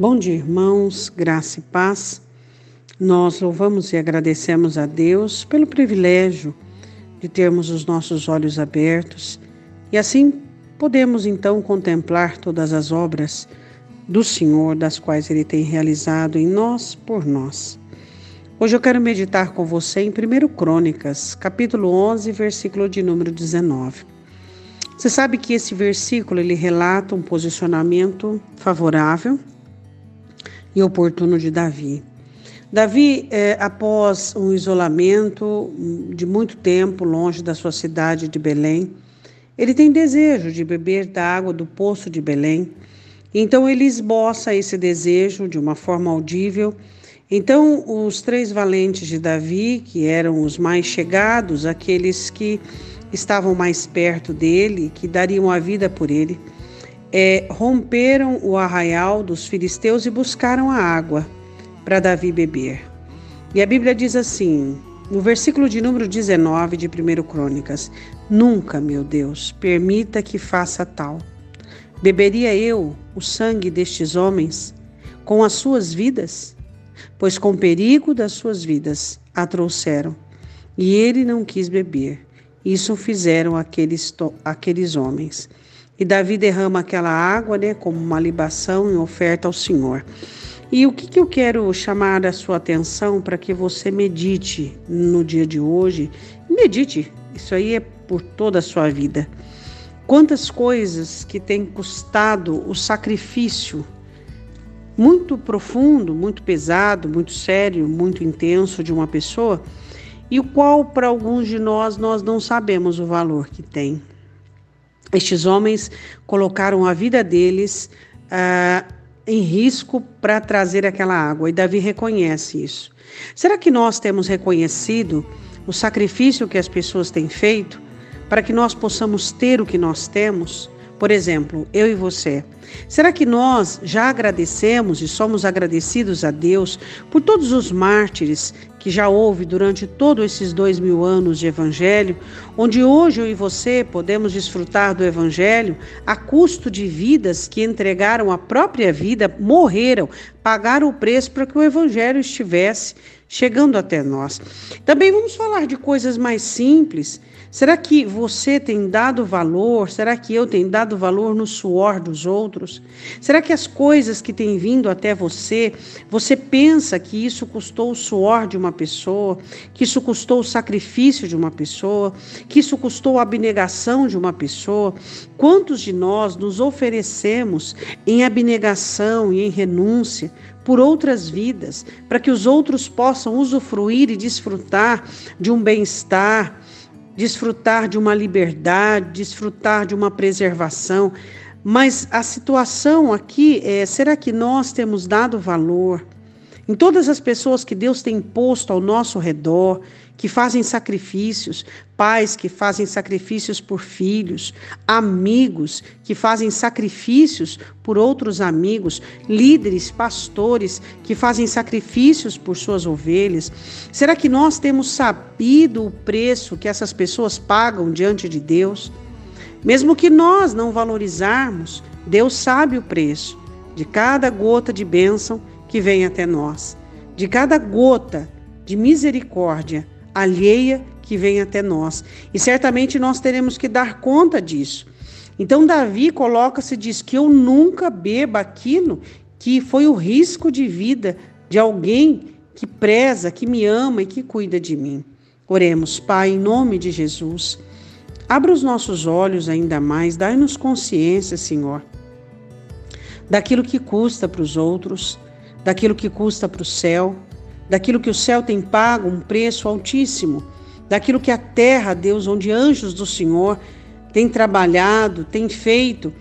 Bom dia, irmãos, graça e paz. Nós louvamos e agradecemos a Deus pelo privilégio de termos os nossos olhos abertos e assim podemos então contemplar todas as obras do Senhor, das quais Ele tem realizado em nós, por nós. Hoje eu quero meditar com você em 1 Crônicas, capítulo 11, versículo de número 19. Você sabe que esse versículo ele relata um posicionamento favorável e oportuno de Davi. Davi, é, após um isolamento de muito tempo longe da sua cidade de Belém, ele tem desejo de beber da água do poço de Belém. Então ele esboça esse desejo de uma forma audível. Então os três valentes de Davi, que eram os mais chegados, aqueles que estavam mais perto dele, que dariam a vida por ele, é, romperam o arraial dos filisteus e buscaram a água para Davi beber. E a Bíblia diz assim, no versículo de número 19 de 1 Crônicas: Nunca, meu Deus, permita que faça tal. Beberia eu o sangue destes homens com as suas vidas? Pois com perigo das suas vidas a trouxeram, e ele não quis beber. Isso fizeram aqueles, aqueles homens. E Davi derrama aquela água, né, como uma libação em oferta ao Senhor. E o que, que eu quero chamar a sua atenção para que você medite no dia de hoje? Medite, isso aí é por toda a sua vida. Quantas coisas que tem custado o sacrifício muito profundo, muito pesado, muito sério, muito intenso de uma pessoa, e o qual para alguns de nós nós não sabemos o valor que tem. Estes homens colocaram a vida deles ah, em risco para trazer aquela água, e Davi reconhece isso. Será que nós temos reconhecido o sacrifício que as pessoas têm feito para que nós possamos ter o que nós temos? Por exemplo, eu e você. Será que nós já agradecemos e somos agradecidos a Deus por todos os mártires que já houve durante todos esses dois mil anos de Evangelho, onde hoje eu e você podemos desfrutar do Evangelho a custo de vidas que entregaram a própria vida, morreram, pagaram o preço para que o Evangelho estivesse chegando até nós. Também vamos falar de coisas mais simples. Será que você tem dado valor? Será que eu tenho dado valor no suor dos outros? Será que as coisas que têm vindo até você, você pensa que isso custou o suor de uma pessoa, que isso custou o sacrifício de uma pessoa, que isso custou a abnegação de uma pessoa? Quantos de nós nos oferecemos em abnegação e em renúncia por outras vidas, para que os outros possam usufruir e desfrutar de um bem-estar, desfrutar de uma liberdade, desfrutar de uma preservação. Mas a situação aqui é: será que nós temos dado valor em todas as pessoas que Deus tem posto ao nosso redor, que fazem sacrifícios, pais que fazem sacrifícios por filhos, amigos que fazem sacrifícios por outros amigos, líderes, pastores que fazem sacrifícios por suas ovelhas? Será que nós temos sabido o preço que essas pessoas pagam diante de Deus? Mesmo que nós não valorizarmos, Deus sabe o preço de cada gota de bênção que vem até nós, de cada gota de misericórdia alheia que vem até nós. E certamente nós teremos que dar conta disso. Então, Davi coloca-se e diz que eu nunca beba aquilo que foi o risco de vida de alguém que preza, que me ama e que cuida de mim. Oremos, Pai, em nome de Jesus. Abra os nossos olhos ainda mais, dai-nos consciência, Senhor, daquilo que custa para os outros, daquilo que custa para o céu, daquilo que o céu tem pago um preço altíssimo, daquilo que a terra, Deus, onde anjos do Senhor têm trabalhado, têm feito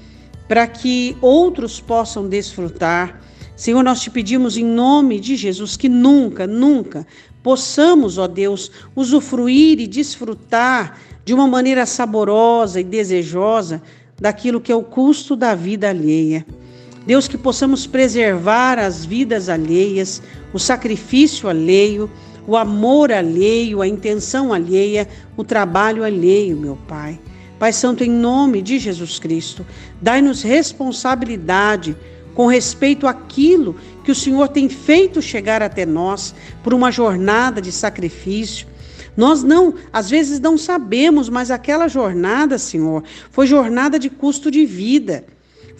para que outros possam desfrutar. Senhor, nós te pedimos em nome de Jesus que nunca, nunca possamos, ó Deus, usufruir e desfrutar de uma maneira saborosa e desejosa daquilo que é o custo da vida alheia. Deus, que possamos preservar as vidas alheias, o sacrifício alheio, o amor alheio, a intenção alheia, o trabalho alheio, meu Pai. Pai Santo, em nome de Jesus Cristo, dai-nos responsabilidade com respeito àquilo que o Senhor tem feito chegar até nós por uma jornada de sacrifício. Nós não, às vezes não sabemos, mas aquela jornada, Senhor, foi jornada de custo de vida,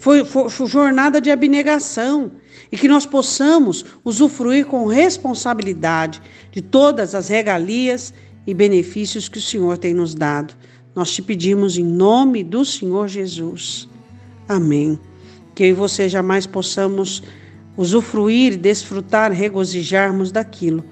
foi, foi, foi jornada de abnegação, e que nós possamos usufruir com responsabilidade de todas as regalias e benefícios que o Senhor tem nos dado. Nós te pedimos em nome do Senhor Jesus. Amém que eu e você jamais possamos usufruir, desfrutar, regozijarmos daquilo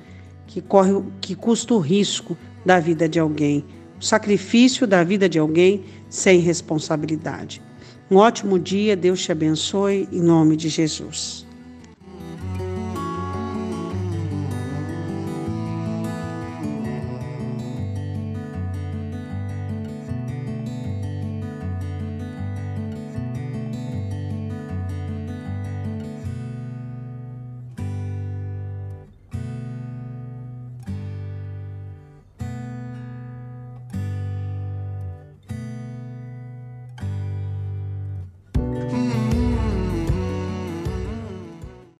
que corre, que custa o risco da vida de alguém, o sacrifício da vida de alguém sem responsabilidade. Um ótimo dia, Deus te abençoe, em nome de Jesus.